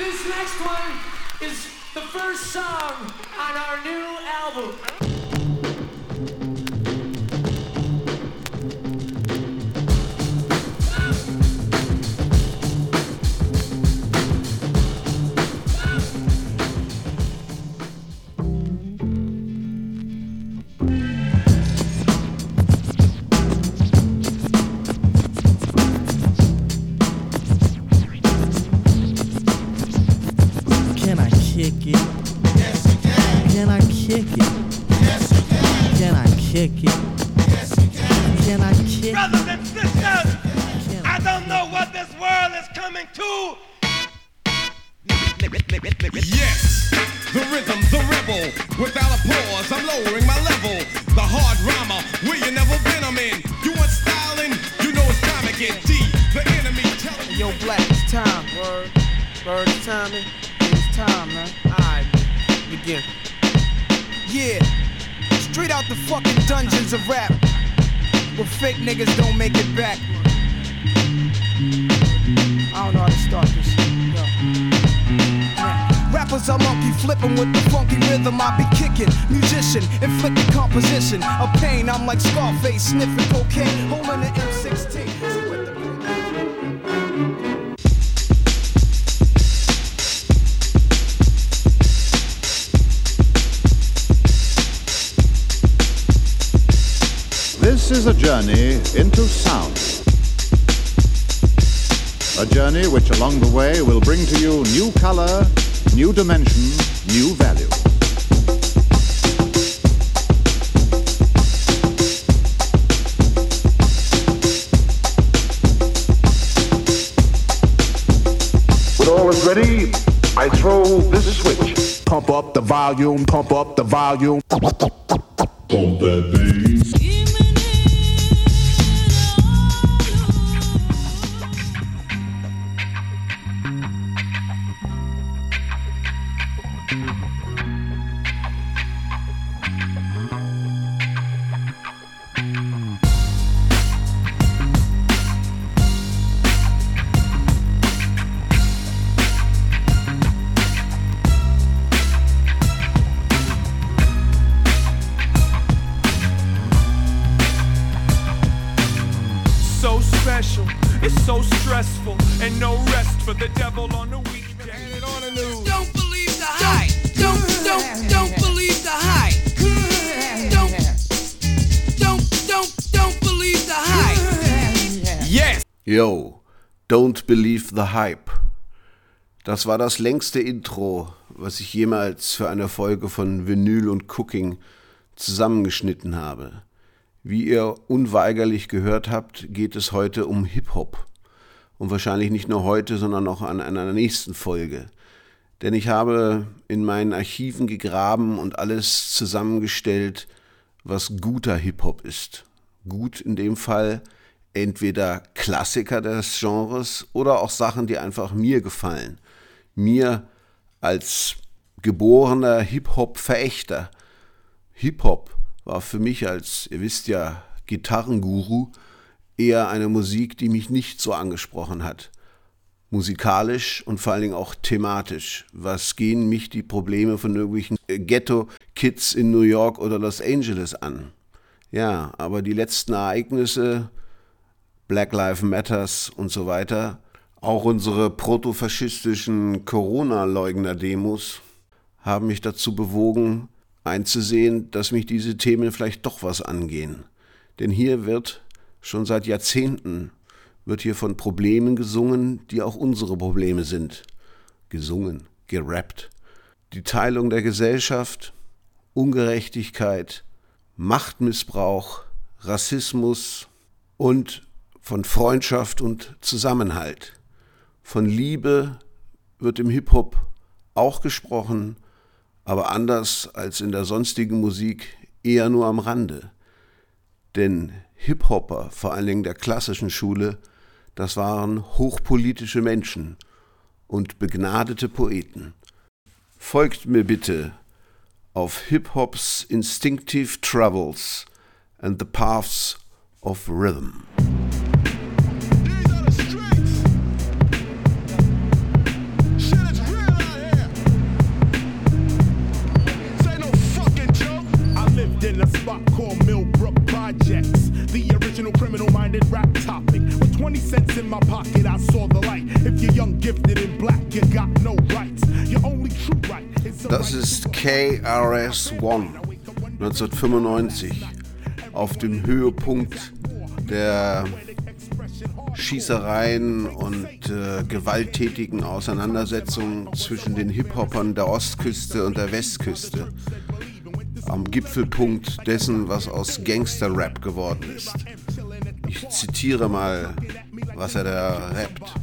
This next one is the first song on our new album. Can I of pain. I'm like Scarface sniffing cocaine, holding an M16. See what the- This is a journey into sound. A journey which along the way will bring to you new color, new dimension, new value. Throw this switch. Pump up the volume, pump up the volume. so Yo, don't believe the hype. Das war das längste Intro, was ich jemals für eine Folge von Vinyl und Cooking zusammengeschnitten habe. Wie ihr unweigerlich gehört habt, geht es heute um Hip-Hop. Und wahrscheinlich nicht nur heute, sondern auch an einer nächsten Folge. Denn ich habe in meinen Archiven gegraben und alles zusammengestellt, was guter Hip-Hop ist. Gut in dem Fall entweder Klassiker des Genres oder auch Sachen, die einfach mir gefallen. Mir als geborener Hip-Hop-Verächter. Hip-Hop war für mich als, ihr wisst ja, Gitarrenguru eher eine Musik, die mich nicht so angesprochen hat. Musikalisch und vor allen Dingen auch thematisch. Was gehen mich die Probleme von irgendwelchen Ghetto-Kids in New York oder Los Angeles an? Ja, aber die letzten Ereignisse, Black Lives Matters und so weiter, auch unsere protofaschistischen Corona-Leugner-Demos haben mich dazu bewogen, einzusehen, dass mich diese Themen vielleicht doch was angehen. Denn hier wird schon seit Jahrzehnten wird hier von Problemen gesungen, die auch unsere Probleme sind. Gesungen, gerappt. Die Teilung der Gesellschaft, Ungerechtigkeit, Machtmissbrauch, Rassismus und von Freundschaft und Zusammenhalt. Von Liebe wird im Hip-Hop auch gesprochen, aber anders als in der sonstigen Musik eher nur am Rande. Denn Hip-Hopper, vor allen Dingen der klassischen Schule, das waren hochpolitische Menschen und begnadete Poeten. Folgt mir bitte auf Hip-Hops Instinctive Travels and the Paths of Rhythm. No criminal minded rap topic. With 20 cents in my pocket, I saw the light. If you're young, gifted, and black, you got no rights. Your only true right is the Das ist KRS-One 1995 auf dem Höhepunkt der Schießereien und äh, gewalttätigen Auseinandersetzungen zwischen den Hip-Hopern der Ostküste und der Westküste. Am Gipfelpunkt dessen, was aus Gangster-Rap geworden ist. Ich zitiere mal, was er da rappt.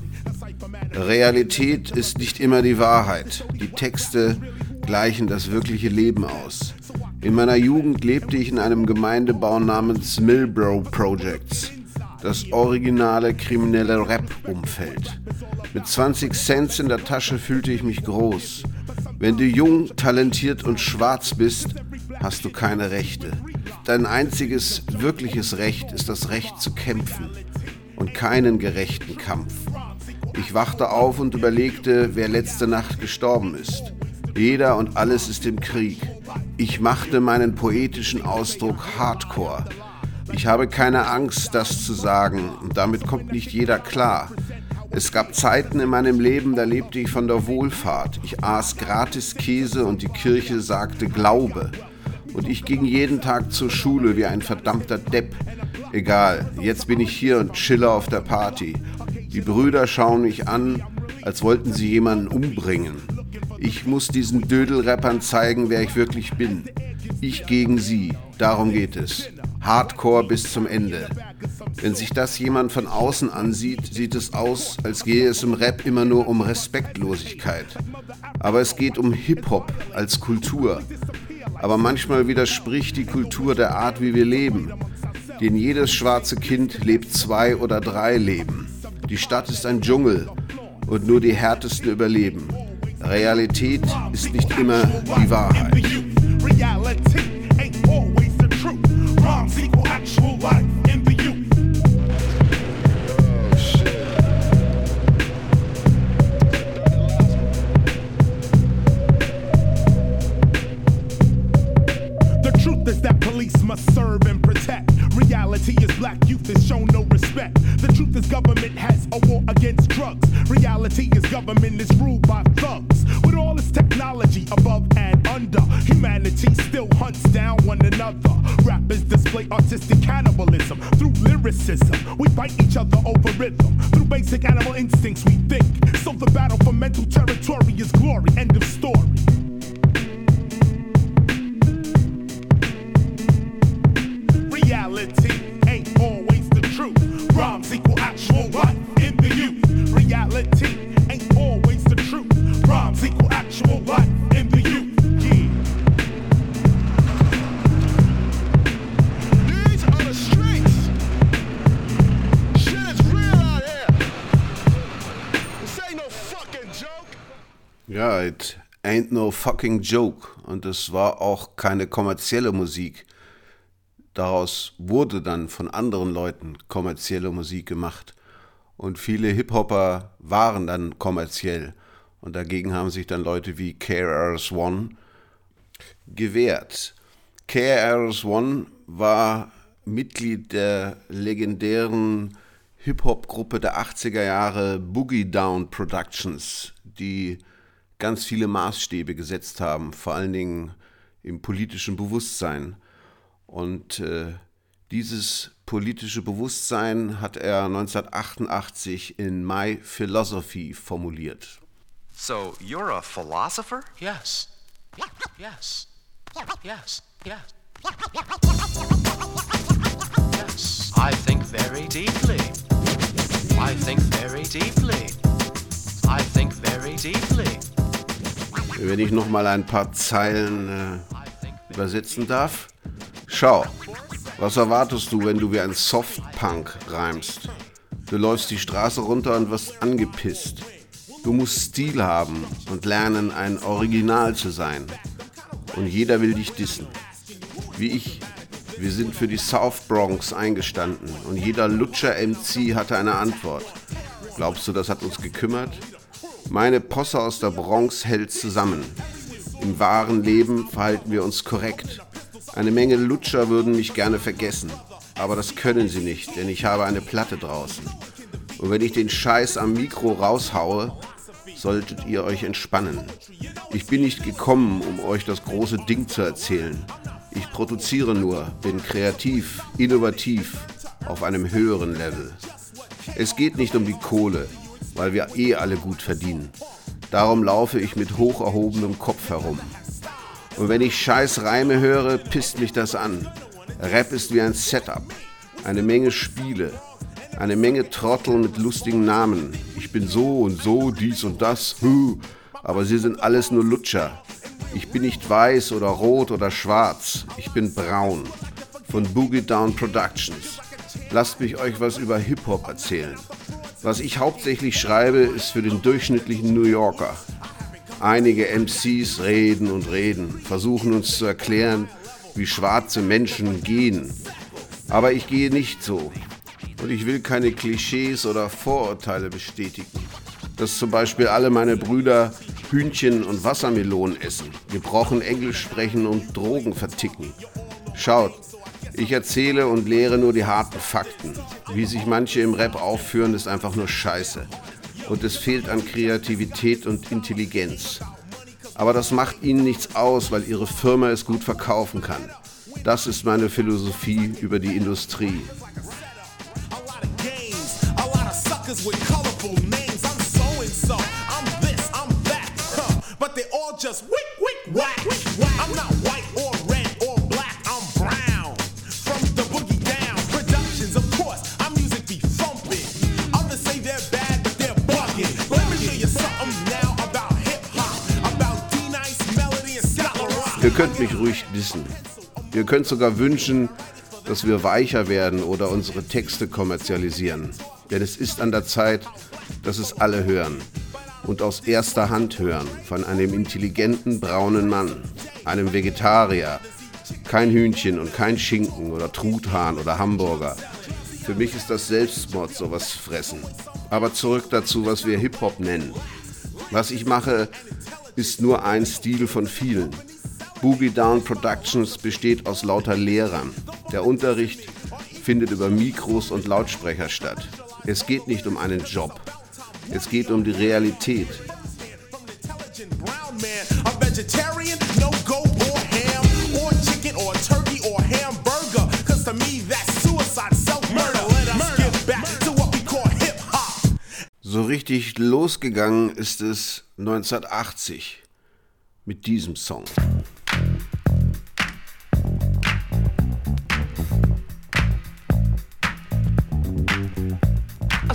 Realität ist nicht immer die Wahrheit. Die Texte gleichen das wirkliche Leben aus. In meiner Jugend lebte ich in einem Gemeindebau namens Millbrow Projects das originale kriminelle Rap-Umfeld. Mit 20 Cent in der Tasche fühlte ich mich groß. Wenn du jung, talentiert und schwarz bist, hast du keine Rechte. Dein einziges wirkliches Recht ist das Recht zu kämpfen und keinen gerechten Kampf. Ich wachte auf und überlegte, wer letzte Nacht gestorben ist. Jeder und alles ist im Krieg. Ich machte meinen poetischen Ausdruck Hardcore. Ich habe keine Angst, das zu sagen, und damit kommt nicht jeder klar. Es gab Zeiten in meinem Leben, da lebte ich von der Wohlfahrt. Ich aß gratis Käse und die Kirche sagte Glaube. Und ich ging jeden Tag zur Schule wie ein verdammter Depp. Egal, jetzt bin ich hier und chille auf der Party. Die Brüder schauen mich an, als wollten sie jemanden umbringen. Ich muss diesen Dödelrappern zeigen, wer ich wirklich bin. Ich gegen sie, darum geht es. Hardcore bis zum Ende. Wenn sich das jemand von außen ansieht, sieht es aus, als gehe es im Rap immer nur um Respektlosigkeit. Aber es geht um Hip-Hop als Kultur. Aber manchmal widerspricht die Kultur der Art, wie wir leben. Denn jedes schwarze Kind lebt zwei oder drei Leben. Die Stadt ist ein Dschungel und nur die Härtesten überleben. Realität ist nicht immer die Wahrheit. Fucking joke. Und es war auch keine kommerzielle Musik. Daraus wurde dann von anderen Leuten kommerzielle Musik gemacht. Und viele Hip-Hopper waren dann kommerziell. Und dagegen haben sich dann Leute wie KRS-One gewehrt. KRS-One war Mitglied der legendären Hip-Hop-Gruppe der 80er Jahre Boogie Down Productions, die ganz viele Maßstäbe gesetzt haben, vor allen Dingen im politischen Bewusstsein. Und äh, dieses politische Bewusstsein hat er 1988 in My Philosophy formuliert. So you're a philosopher? Yes. Yes. Yes. Yes. Yes. I think very deeply. I think very deeply. I think very deeply. Wenn ich noch mal ein paar Zeilen äh, übersetzen darf. Schau, was erwartest du, wenn du wie ein Softpunk reimst? Du läufst die Straße runter und wirst angepisst. Du musst Stil haben und lernen, ein Original zu sein. Und jeder will dich dissen. Wie ich. Wir sind für die South Bronx eingestanden und jeder Lutscher-MC hatte eine Antwort. Glaubst du, das hat uns gekümmert? Meine Posse aus der Bronx hält zusammen. Im wahren Leben verhalten wir uns korrekt. Eine Menge Lutscher würden mich gerne vergessen. Aber das können sie nicht, denn ich habe eine Platte draußen. Und wenn ich den Scheiß am Mikro raushaue, solltet ihr euch entspannen. Ich bin nicht gekommen, um euch das große Ding zu erzählen. Ich produziere nur, bin kreativ, innovativ, auf einem höheren Level. Es geht nicht um die Kohle, weil wir eh alle gut verdienen. Darum laufe ich mit hoch erhobenem Kopf herum. Und wenn ich scheiß Reime höre, pisst mich das an. Rap ist wie ein Setup. Eine Menge Spiele. Eine Menge Trottel mit lustigen Namen. Ich bin so und so, dies und das. Aber sie sind alles nur Lutscher. Ich bin nicht weiß oder rot oder schwarz. Ich bin braun. Von Boogie Down Productions. Lasst mich euch was über Hip-Hop erzählen. Was ich hauptsächlich schreibe, ist für den durchschnittlichen New Yorker. Einige MCs reden und reden, versuchen uns zu erklären, wie schwarze Menschen gehen. Aber ich gehe nicht so. Und ich will keine Klischees oder Vorurteile bestätigen. Dass zum Beispiel alle meine Brüder Hühnchen und Wassermelonen essen, gebrochen Englisch sprechen und Drogen verticken. Schaut, ich erzähle und lehre nur die harten Fakten. Wie sich manche im Rap aufführen, ist einfach nur Scheiße. Und es fehlt an Kreativität und Intelligenz. Aber das macht ihnen nichts aus, weil ihre Firma es gut verkaufen kann. Das ist meine Philosophie über die Industrie. just wick, könnt mich ruhig dissen. Ihr könnt sogar wünschen, dass wir weicher werden oder unsere Texte kommerzialisieren. Denn es ist an der Zeit, dass es alle hören und aus erster Hand hören von einem intelligenten braunen Mann, einem Vegetarier, kein Hühnchen und kein Schinken oder Truthahn oder Hamburger. Für mich ist das Selbstmord sowas fressen. Aber zurück dazu, was wir Hip-Hop nennen. Was ich mache, ist nur ein Stil von vielen. Boogie Down Productions besteht aus lauter Lehrern. Der Unterricht findet über Mikros und Lautsprecher statt. Es geht nicht um einen Job. Es geht um die Realität. So richtig losgegangen ist es 1980 mit diesem Song.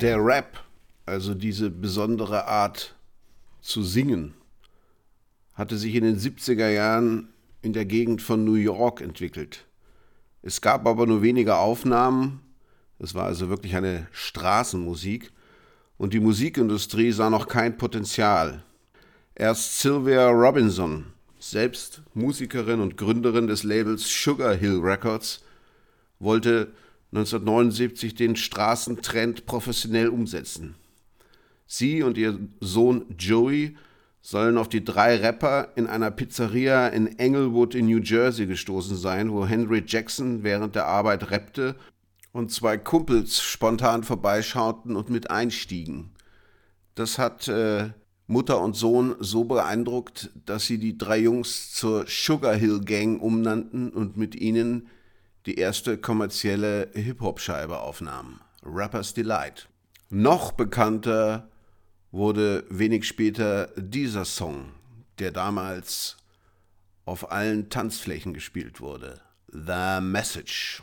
Der Rap, also diese besondere Art zu singen, hatte sich in den 70er Jahren in der Gegend von New York entwickelt. Es gab aber nur wenige Aufnahmen, es war also wirklich eine Straßenmusik und die Musikindustrie sah noch kein Potenzial. Erst Sylvia Robinson, selbst Musikerin und Gründerin des Labels Sugar Hill Records, wollte 1979 den Straßentrend professionell umsetzen. Sie und ihr Sohn Joey sollen auf die drei Rapper in einer Pizzeria in Englewood in New Jersey gestoßen sein, wo Henry Jackson während der Arbeit rappte und zwei Kumpels spontan vorbeischauten und mit einstiegen. Das hat äh, Mutter und Sohn so beeindruckt, dass sie die drei Jungs zur Sugar Hill Gang umnannten und mit ihnen die erste kommerzielle Hip-Hop-Scheibe aufnahmen, Rapper's Delight. Noch bekannter wurde wenig später dieser Song, der damals auf allen Tanzflächen gespielt wurde, The Message.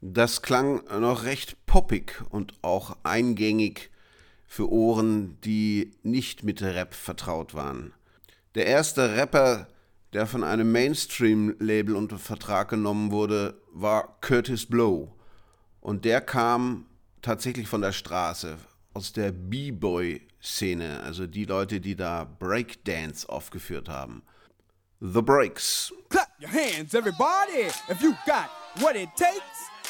Das klang noch recht poppig und auch eingängig für Ohren, die nicht mit Rap vertraut waren. Der erste Rapper, der von einem Mainstream-Label unter Vertrag genommen wurde, war Curtis Blow. Und der kam tatsächlich von der Straße, aus der B-Boy-Szene, also die Leute, die da Breakdance aufgeführt haben. The Breaks. Clap your hands, everybody, if you got what it takes.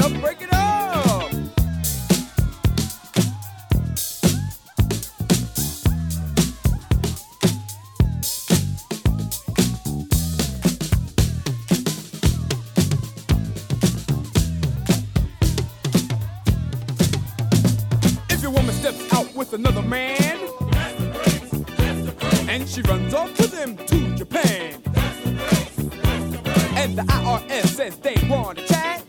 up, steps out with another man, and she runs off with him to Japan, and the IRS says they want to chat,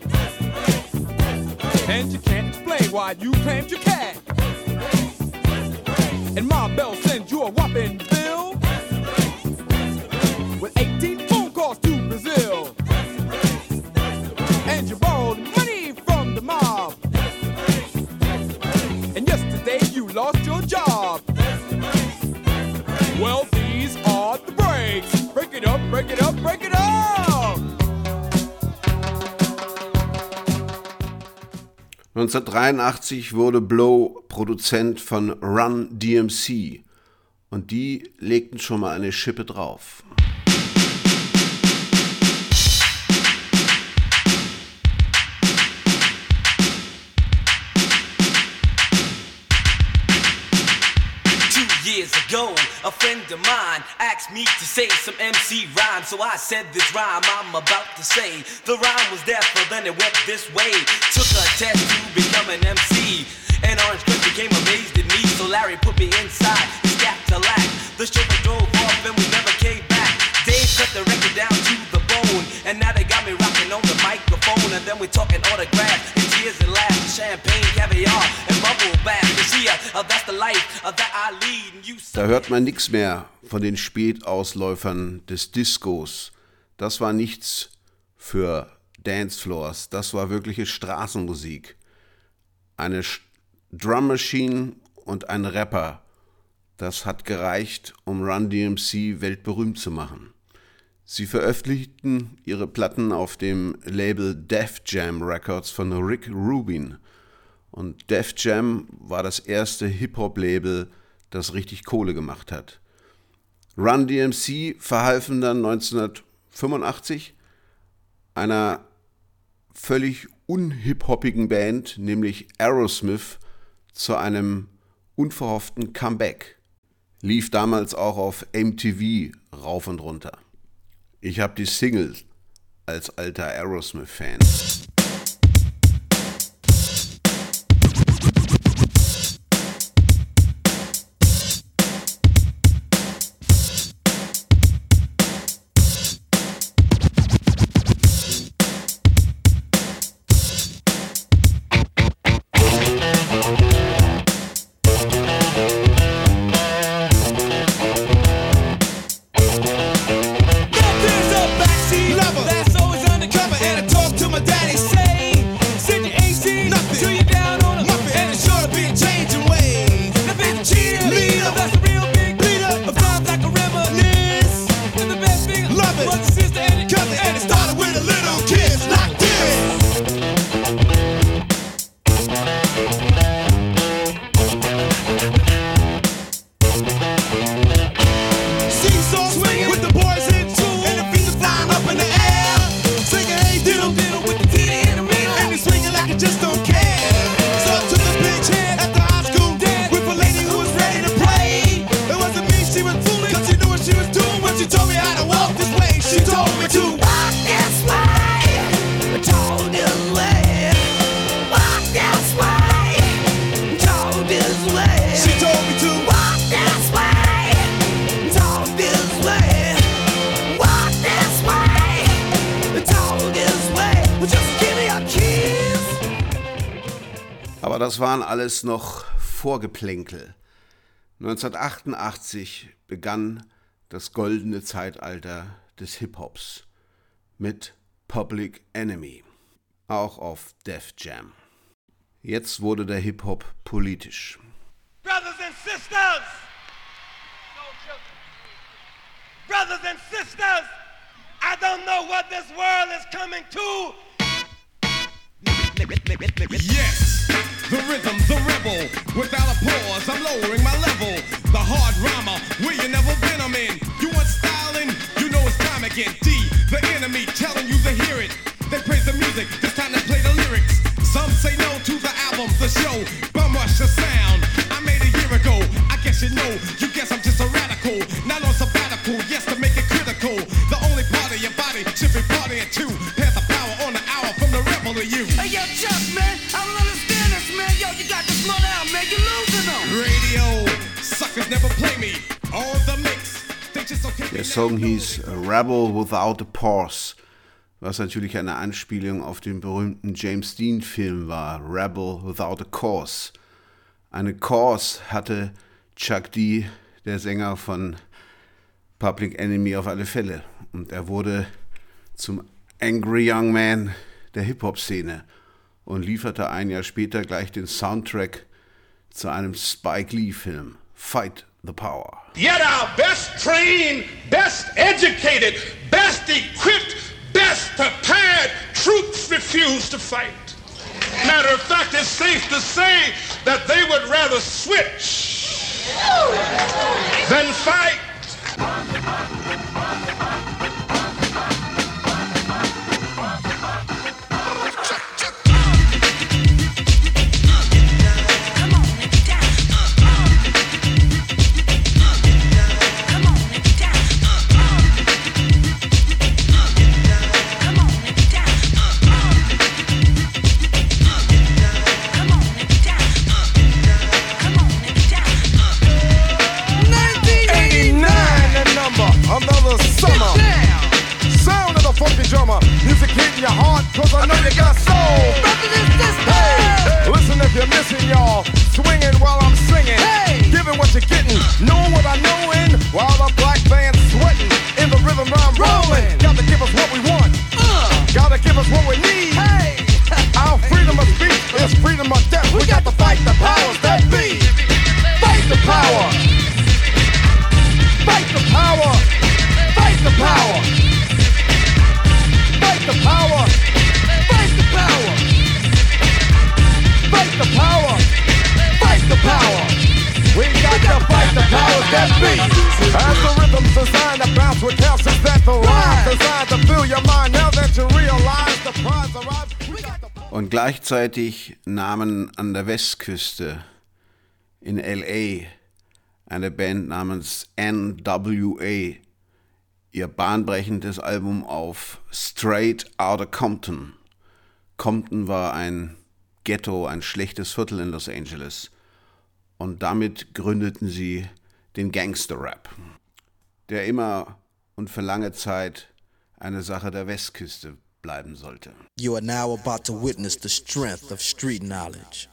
and you can't explain why you claimed 1983 wurde Blow Produzent von Run DMC und die legten schon mal eine Schippe drauf. Ago, a friend of mine asked me to say some MC rhyme. So I said this rhyme I'm about to say. The rhyme was but then it went this way. Took a test to become an MC. And Orange Cliff became amazed at me. So Larry put me inside, to lack. The chauffeur Da hört man nichts mehr von den Spätausläufern des Discos. Das war nichts für Dancefloors, das war wirkliche Straßenmusik. Eine Drum Machine und ein Rapper, das hat gereicht, um Run DMC weltberühmt zu machen. Sie veröffentlichten ihre Platten auf dem Label Def Jam Records von Rick Rubin. Und Def Jam war das erste Hip-Hop-Label, das richtig Kohle gemacht hat. Run DMC verhalfen dann 1985 einer völlig unhip-hoppigen Band, nämlich Aerosmith, zu einem unverhofften Comeback. Lief damals auch auf MTV rauf und runter. Ich habe die Single als alter Aerosmith-Fan. Alles noch Vorgeplänkel. 1988 begann das goldene Zeitalter des Hip-Hops mit Public Enemy, auch auf Def Jam. Jetzt wurde der Hip-Hop politisch. Brothers and sisters! Brothers and sisters! I don't know what this world is coming to. Yes, the rhythm, the rebel. Without a pause, I'm lowering my level. The hard rhymer, where you never been, I'm in. You want styling? You know it's time again. D, the enemy, telling you to hear it. They praise the music, it's time to play the lyrics. Some say no to the album, the show. Bum rush the sound. I made a year ago. I guess you know. You guess I'm just a radical. Not on sabbatical. Yes, to make it critical. The only part of your body should be partying too. Der Song hieß Rebel Without a Pause, was natürlich eine Anspielung auf den berühmten James Dean-Film war, Rebel Without a Cause. Eine Cause hatte Chuck D, der Sänger von Public Enemy, auf alle Fälle. Und er wurde zum Angry Young Man der Hip-Hop-Szene und lieferte ein Jahr später gleich den Soundtrack zu einem Spike Lee-Film, Fight the Power. Yet our best trained, best educated, best equipped, best prepared troops refuse to fight. Matter of fact, it's safe to say that they would rather switch than fight. Und gleichzeitig nahmen an der Westküste in LA eine Band namens NWA ihr bahnbrechendes Album auf Straight Outta Compton. Compton war ein Ghetto, ein schlechtes Viertel in Los Angeles. Und damit gründeten sie den Gangster-Rap, der immer und für lange Zeit eine Sache der Westküste bleiben sollte. You are now about to witness the strength of street knowledge.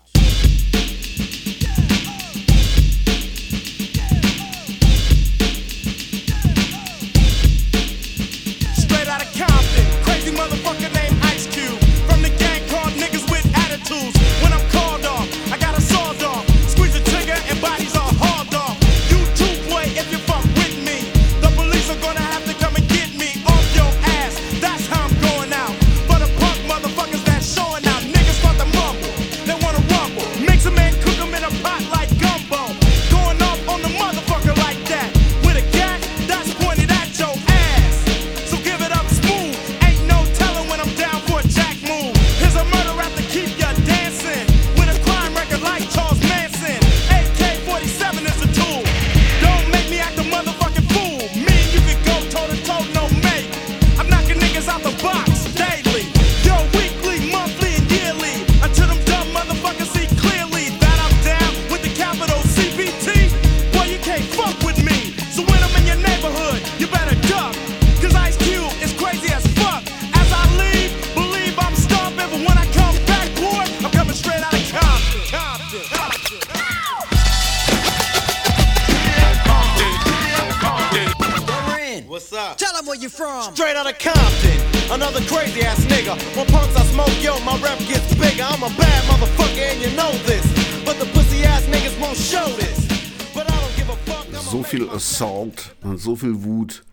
Assault und so viel Wut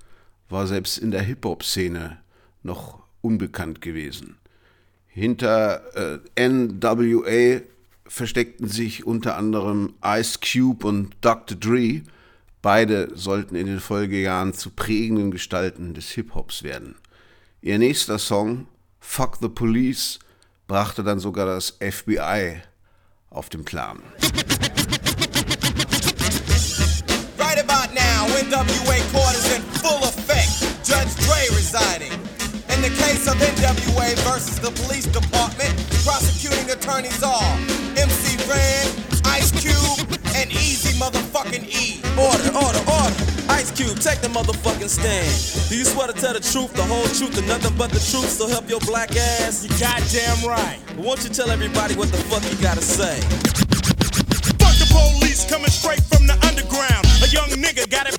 war selbst in der Hip-Hop-Szene noch unbekannt gewesen. Hinter äh, NWA versteckten sich unter anderem Ice Cube und Dr. Dre. Beide sollten in den Folgejahren zu prägenden Gestalten des Hip-Hops werden. Ihr nächster Song, Fuck the Police, brachte dann sogar das FBI auf den Plan. NWA court is in full effect. Judge Dre residing. In the case of NWA versus the police department, prosecuting attorneys are MC Ren, Ice Cube, and Easy motherfucking E. Order, order, order. Ice Cube, take the motherfucking stand. Do you swear to tell the truth, the whole truth, and nothing but the truth? So help your black ass. You goddamn right. Won't you tell everybody what the fuck you gotta say? Fuck the police coming straight from the underground. A young nigga got it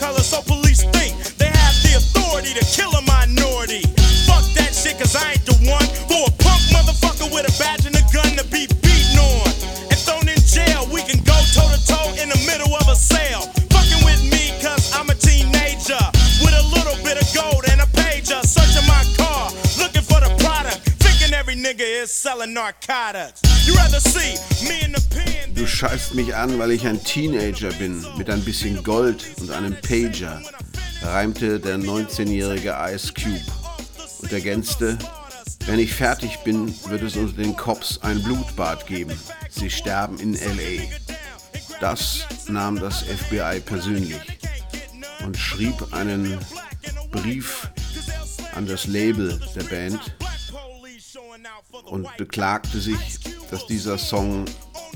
color, so police think they have the authority to kill a minority. Fuck that shit cause I ain't the one for a punk motherfucker with a badge and a gun to be beaten on. And thrown in jail, we can go toe to toe in the middle of a sale. Fucking with me cause I'm a teenager. With a little bit of gold and a pager. Searching my car, looking for the product. Thinking every nigga is selling narcotics. You rather see me in the. Du scheißt mich an, weil ich ein Teenager bin, mit ein bisschen Gold und einem Pager, reimte der 19-jährige Ice Cube und ergänzte, wenn ich fertig bin, wird es unter den Cops ein Blutbad geben. Sie sterben in LA. Das nahm das FBI persönlich und schrieb einen Brief an das Label der Band und beklagte sich, dass dieser Song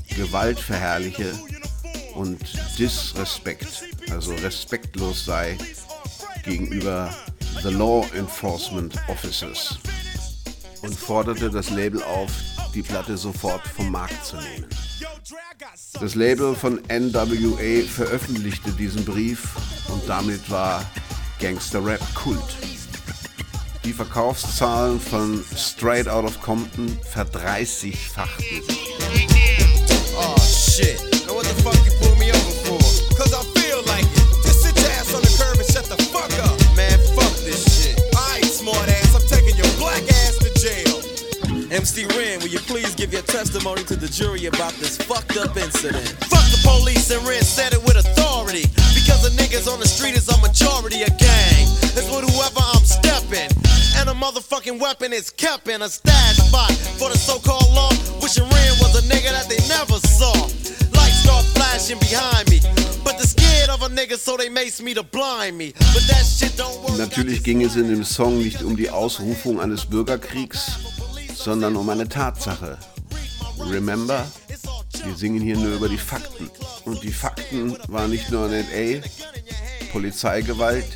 Gewalt verherrliche und Disrespekt, also respektlos sei gegenüber the Law Enforcement Officers und forderte das Label auf, die Platte sofort vom Markt zu nehmen. Das Label von NWA veröffentlichte diesen Brief und damit war Gangster Rap Kult. Die Verkaufszahlen von Straight Out of Compton verdreißigfachten sich. Shit. Now what the fuck you pull me over for? Cause I feel like it. Just sit your ass on the curb and shut the fuck up. Man, fuck this shit. Alright, smart ass, I'm taking your black ass to jail. MC Ren, will you please give your testimony to the jury about this fucked up incident? Fuck the police and Ren said it with authority. Because the niggas on the street is a majority of gang. It's with whoever I'm stepping. And a motherfucking weapon is kept in a stash spot for the so-called law. Wishing Ren was a nigga that they never saw. Lights start flashing behind me. But they're scared of a nigga, so they mace me to blind me. But that shit don't work. Natürlich ging es in dem Song nicht um die Ausrufung eines Bürgerkriegs, sondern um eine Tatsache. Remember? Wir singen hier nur über die Fakten. Und die Fakten waren nicht nur in LA, Polizeigewalt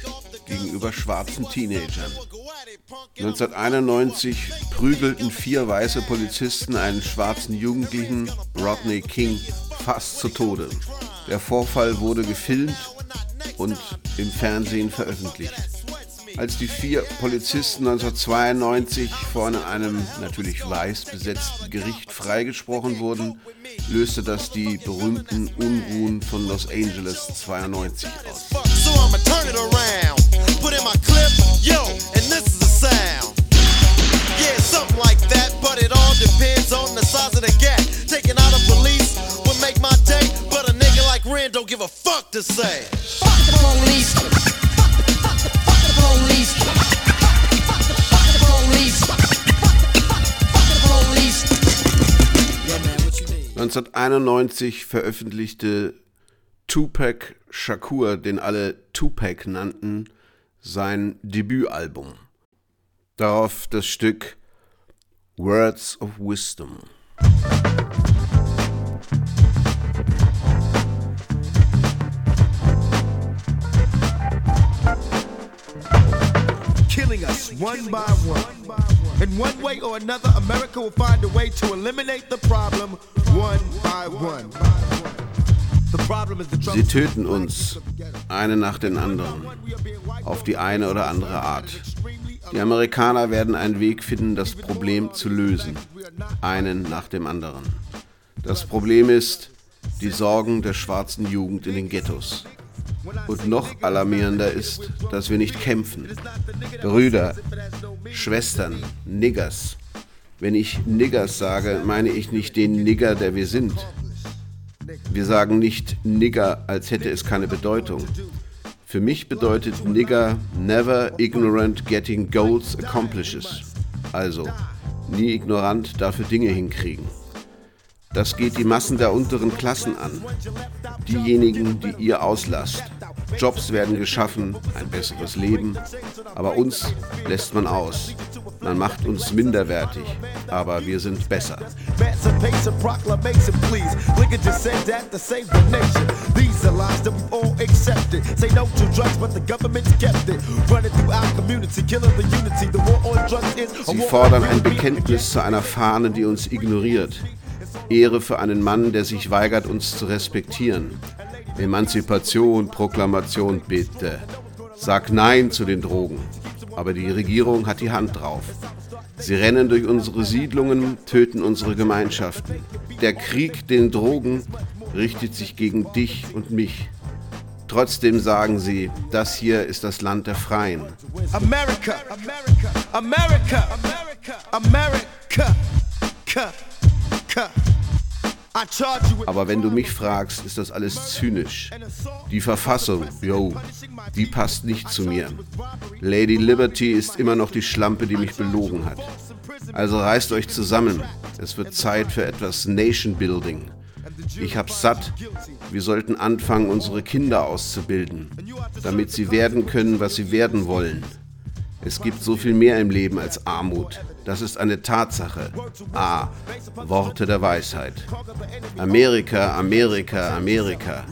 gegenüber schwarzen Teenagern. 1991 prügelten vier weiße Polizisten einen schwarzen Jugendlichen, Rodney King, fast zu Tode. Der Vorfall wurde gefilmt und im Fernsehen veröffentlicht. Als die vier Polizisten 1992 vor einem natürlich weiß besetzten Gericht freigesprochen wurden, löste das die berühmten Unruhen von Los Angeles 92 aus. Don't give a fuck to say. Fuck the police. 1991 veröffentlichte Tupac Shakur, den alle Tupac nannten, sein Debütalbum. Darauf das Stück Words of Wisdom. One by one. In one way or another, America will find a way to eliminate the problem one by one. Sie töten uns, einen nach den anderen, auf die eine oder andere Art. Die Amerikaner werden einen Weg finden, das Problem zu lösen, einen nach dem anderen. Das Problem ist die Sorgen der schwarzen Jugend in den Ghettos. Und noch alarmierender ist, dass wir nicht kämpfen. Brüder, Schwestern, Niggers. Wenn ich Niggers sage, meine ich nicht den Nigger, der wir sind. Wir sagen nicht Nigger, als hätte es keine Bedeutung. Für mich bedeutet Nigger never ignorant getting goals accomplishes. Also, nie ignorant dafür Dinge hinkriegen. Das geht die Massen der unteren Klassen an. Diejenigen, die ihr auslasst. Jobs werden geschaffen, ein besseres Leben. Aber uns lässt man aus. Man macht uns minderwertig. Aber wir sind besser. Sie fordern ein Bekenntnis zu einer Fahne, die uns ignoriert. Ehre für einen Mann, der sich weigert, uns zu respektieren. Emanzipation, Proklamation, bitte. Sag Nein zu den Drogen. Aber die Regierung hat die Hand drauf. Sie rennen durch unsere Siedlungen, töten unsere Gemeinschaften. Der Krieg den Drogen richtet sich gegen dich und mich. Trotzdem sagen sie, das hier ist das Land der Freien. America, America, America, America, America, Aber wenn du mich fragst, ist das alles zynisch. Die Verfassung, yo, die passt nicht zu mir. Lady Liberty ist immer noch die Schlampe, die mich belogen hat. Also reißt euch zusammen. Es wird Zeit für etwas Nation Building. Ich hab's satt. Wir sollten anfangen, unsere Kinder auszubilden, damit sie werden können, was sie werden wollen. Es gibt so viel mehr im Leben als Armut. Das ist eine Tatsache. A. Worte der Weisheit. Amerika, Amerika, Amerika.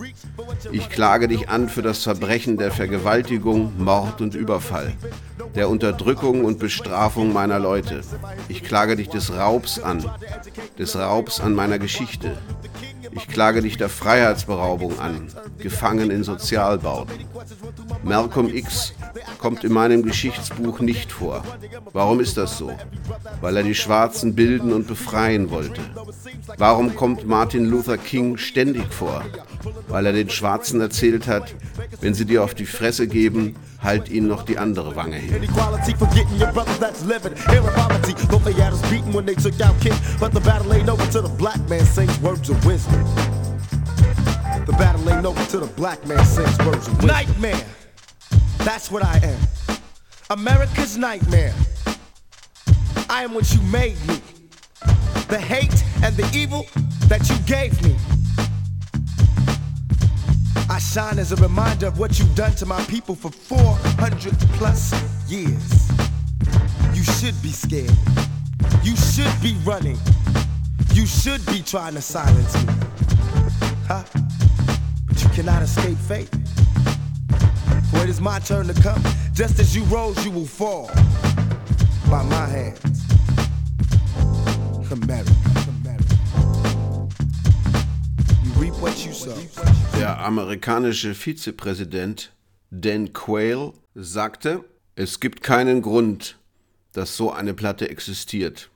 Ich klage dich an für das Verbrechen der Vergewaltigung, Mord und Überfall, der Unterdrückung und Bestrafung meiner Leute. Ich klage dich des Raubs an, des Raubs an meiner Geschichte. Ich klage dich der Freiheitsberaubung an, gefangen in Sozialbauten. Malcolm X kommt in meinem Geschichtsbuch nicht vor. Warum ist das so? Weil er die Schwarzen bilden und befreien wollte. Warum kommt Martin Luther King ständig vor? Weil er den Schwarzen erzählt hat, wenn sie dir auf die Fresse geben, halt ihnen noch die andere Wange hin. Inequality for getting your brothers that's living. Inequality, though they had us beaten when they took out King. But the battle ain't over till the black man sings words of wisdom. The battle ain't over till the black man sings words of wisdom. Nightmare, that's what I am. America's nightmare. I am what you made me. The hate and the evil that you gave me. I shine as a reminder of what you've done to my people for 400 plus years. You should be scared. You should be running. You should be trying to silence me. Huh? But you cannot escape fate. For it is my turn to come. Just as you rose, you will fall. By my hands. America. Der amerikanische Vizepräsident Dan Quayle sagte, es gibt keinen Grund, dass so eine Platte existiert.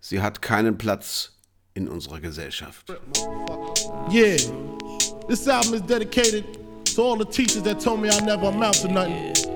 Sie hat keinen Platz in unserer Gesellschaft. Yeah, this album is dedicated to all the teachers that told me I never amount to nothing.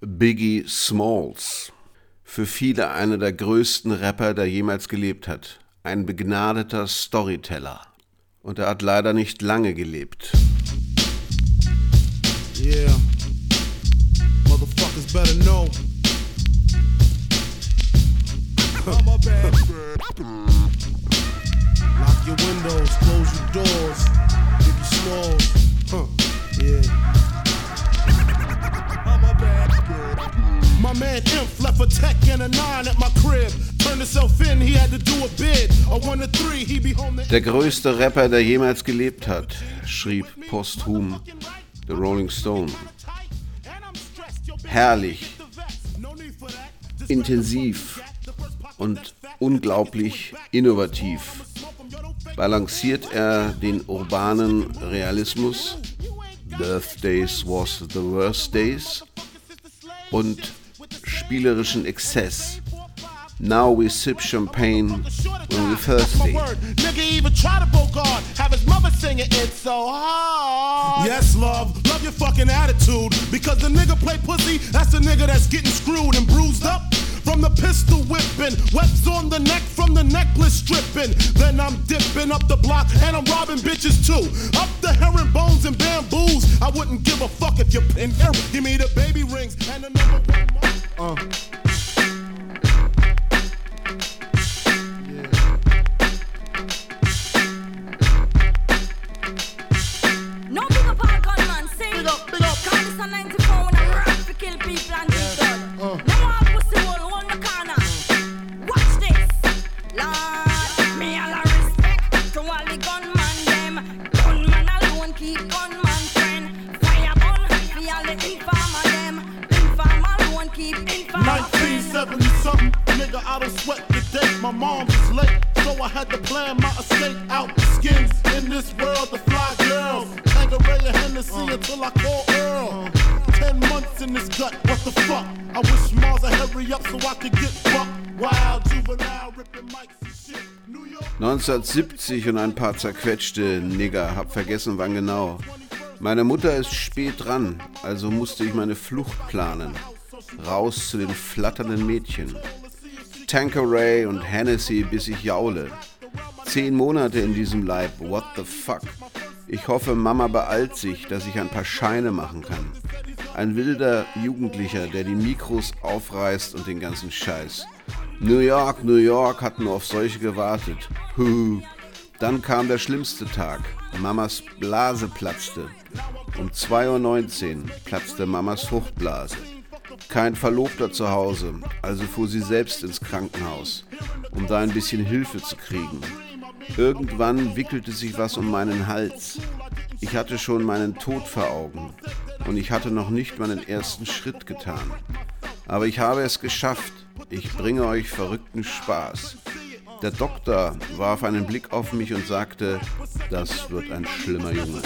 Biggie Smalls. Für viele einer der größten Rapper, der jemals gelebt hat. Ein begnadeter Storyteller. Und er hat leider nicht lange gelebt. Yeah. suckers better know. Lock your windows, close your doors, you smalls. Huh, yeah. My man Imp left a tech and a nine at my crib. Der größte Rapper, der jemals gelebt hat, schrieb posthum The Rolling Stone. Herrlich, intensiv und unglaublich innovativ balanciert er den urbanen Realismus, Birthdays was the worst days, und spielerischen Exzess. Now we sip champagne when we're thirsty. Nigga even try to bogart. Have his mother singing it so hard. Yes, love, love your fucking attitude. Because the nigga play pussy, that's the nigga that's getting screwed and bruised up. From the pistol whipping, webs on the neck from the necklace stripping. Then I'm dipping up the block and I'm robbing bitches too. Up the herringbones and bamboos. I wouldn't give a fuck if you pin here. Give me the baby rings and the 1970 und ein paar zerquetschte Nigger, hab vergessen wann genau. Meine Mutter ist spät dran, also musste ich meine Flucht planen. Raus zu den flatternden Mädchen. Tanqueray und Hennessy bis ich jaule. Zehn Monate in diesem Leib, what the fuck? Ich hoffe, Mama beeilt sich, dass ich ein paar Scheine machen kann. Ein wilder Jugendlicher, der die Mikros aufreißt und den ganzen Scheiß. New York, New York hat nur auf solche gewartet. Huhu. Dann kam der schlimmste Tag. Mamas Blase platzte. Um 2.19 Uhr platzte Mamas Fruchtblase. Kein Verlobter zu Hause, also fuhr sie selbst ins Krankenhaus, um da ein bisschen Hilfe zu kriegen. Irgendwann wickelte sich was um meinen Hals. Ich hatte schon meinen Tod vor Augen und ich hatte noch nicht meinen ersten Schritt getan. Aber ich habe es geschafft. Ich bringe euch verrückten Spaß. Der Doktor warf einen Blick auf mich und sagte, das wird ein schlimmer Junge.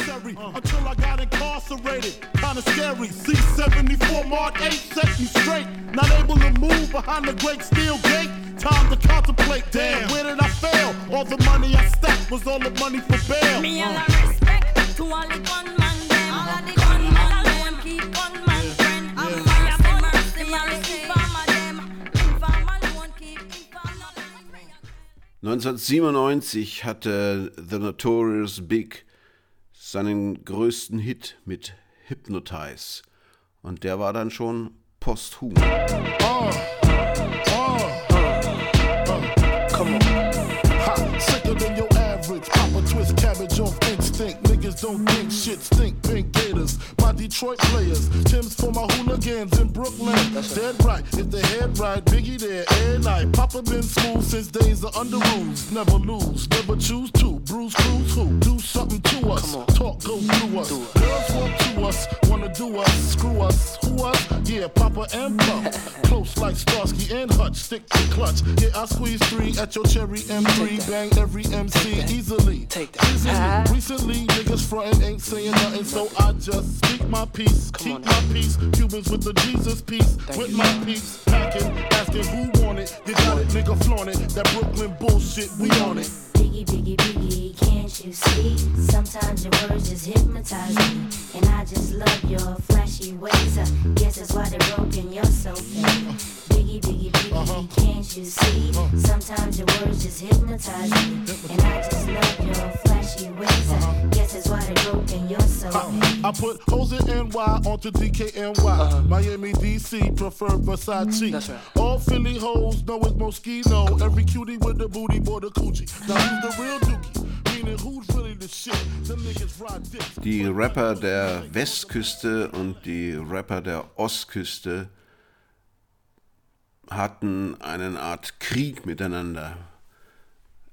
Until I got incarcerated, kinda scary. C74 Mark 8 set me straight. Not able to move behind the great steel gate. Time to contemplate. Damn, where did I fail? All the money I stacked was all the money for bail. Me all a respect to all the gunman 1997 hatte The Notorious Big seinen größten Hit mit Hypnotize. Und der war dann schon posthum. Uh, don't think shit stink. Pink gators, my Detroit players. Tim's for my hooligans in Brooklyn. That's Dead right, if the head right, Biggie there every night. Papa been smooth since days of under rules. Never lose, never choose to. Bruce Cruz who? Do something to us. Talk go through us. Girls want us, wanna do us, screw us. Who us? Yeah, Papa and Pump. Close like Starsky and Hutch. Stick to clutch. Yeah, I squeeze three at your cherry M3. Bang every MC easily. Take that. Recently, niggas frontin' ain't saying nothing, so I just speak my peace. Keep my peace. Cubans with the Jesus peace. with my peace. Packing, asking who want it. You got it, nigga, flaunt it. That Brooklyn bullshit, we on it. Biggie, biggie, biggie, can't you see? Sometimes your words just hypnotize me. And I just love your flashy ways. I guess that's why they're broken, you're so fake. Biggie, biggie, biggie, uh-huh. can't you see? Uh-huh. Sometimes your words just hypnotize me. And I just love your flashy flashy ways. I uh-huh. guess that's why they broke in your soul. I put hoes in NY onto DKNY. Miami, DC, prefer Versace. Mm-hmm. That's right. All Philly hoes know it's Moschino. Every cutie with the booty, boy, the coochie. Now Die Rapper der Westküste und die Rapper der Ostküste hatten eine Art Krieg miteinander.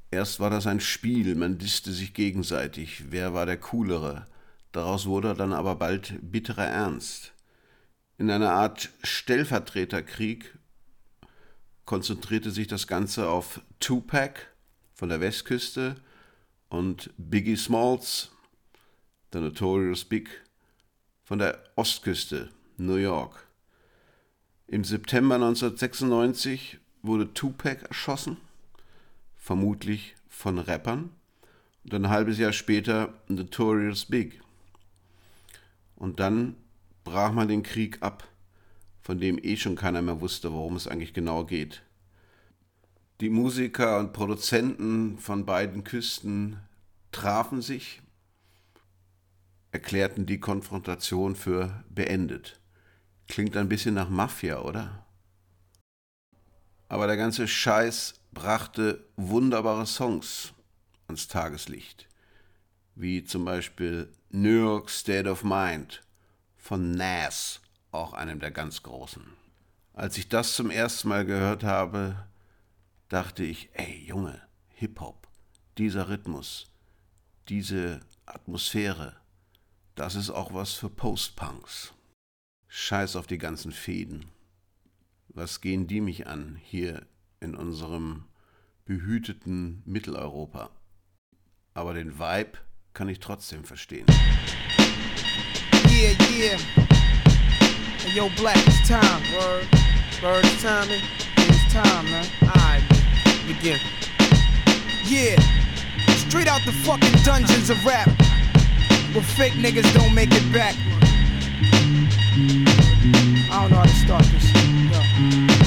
Erst war das ein Spiel, man disste sich gegenseitig, wer war der Coolere. Daraus wurde dann aber bald bitterer Ernst. In einer Art Stellvertreterkrieg konzentrierte sich das Ganze auf Tupac von der Westküste und Biggie Smalls, The Notorious Big, von der Ostküste, New York. Im September 1996 wurde Tupac erschossen, vermutlich von Rappern, und ein halbes Jahr später Notorious Big. Und dann brach man den Krieg ab, von dem eh schon keiner mehr wusste, worum es eigentlich genau geht. Die Musiker und Produzenten von beiden Küsten trafen sich, erklärten die Konfrontation für beendet. Klingt ein bisschen nach Mafia, oder? Aber der ganze Scheiß brachte wunderbare Songs ans Tageslicht, wie zum Beispiel New York State of Mind von Nas, auch einem der ganz großen. Als ich das zum ersten Mal gehört habe, dachte ich, ey Junge, Hip-Hop, dieser Rhythmus, diese Atmosphäre, das ist auch was für Post-Punks. Scheiß auf die ganzen Fäden. Was gehen die mich an hier in unserem behüteten Mitteleuropa? Aber den Vibe kann ich trotzdem verstehen. Yeah, yeah. Hey, yo, Black, it's time. Word. Word, it's man. It's time, man. Alright, begin. Yeah. Straight out the fucking dungeons of rap. Where fake niggas don't make it back. I don't know how to start this.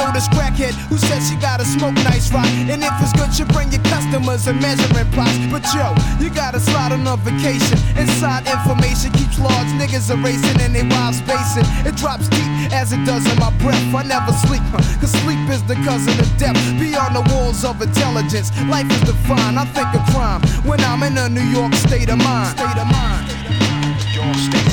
know this crackhead who says she gotta smoke nice rock. And if it's good, you bring your customers and measuring plots. But yo, you gotta slide on a vacation. Inside information keeps large niggas erasing and they wild spacing. It drops deep as it does in my breath. I never sleep, huh, cause sleep is the cousin of death. Beyond the walls of intelligence, life is defined. I think of crime when I'm in a New York state of mind. State of mind. State of mind.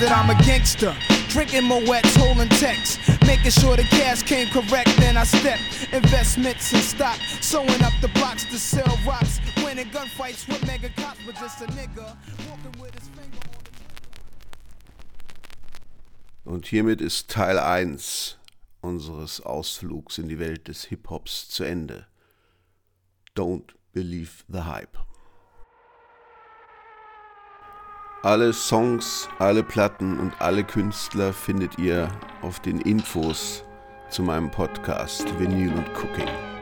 That I'm a gangster. Drinking Moet's, holding texts. Making sure the cash came correct, then I step. Investments in stock. Sewing up the blocks to sell rocks. Winning gunfights with mega cops, but just a nigga. Walking with his finger Und hiermit ist Teil 1 unseres Ausflugs in die Welt des Hip-Hops zu Ende. Don't believe the hype. Alle Songs, alle Platten und alle Künstler findet ihr auf den Infos zu meinem Podcast Vinyl und Cooking.